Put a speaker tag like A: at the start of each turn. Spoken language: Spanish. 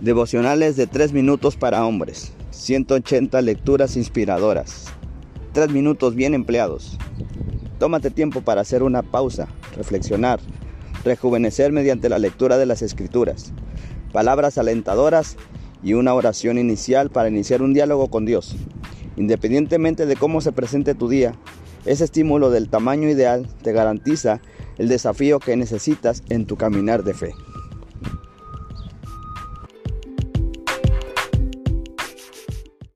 A: Devocionales de 3 minutos para hombres. 180 lecturas inspiradoras. 3 minutos bien empleados. Tómate tiempo para hacer una pausa, reflexionar, rejuvenecer mediante la lectura de las escrituras, palabras alentadoras y una oración inicial para iniciar un diálogo con Dios. Independientemente de cómo se presente tu día, ese estímulo del tamaño ideal te garantiza el desafío que necesitas en tu caminar de fe.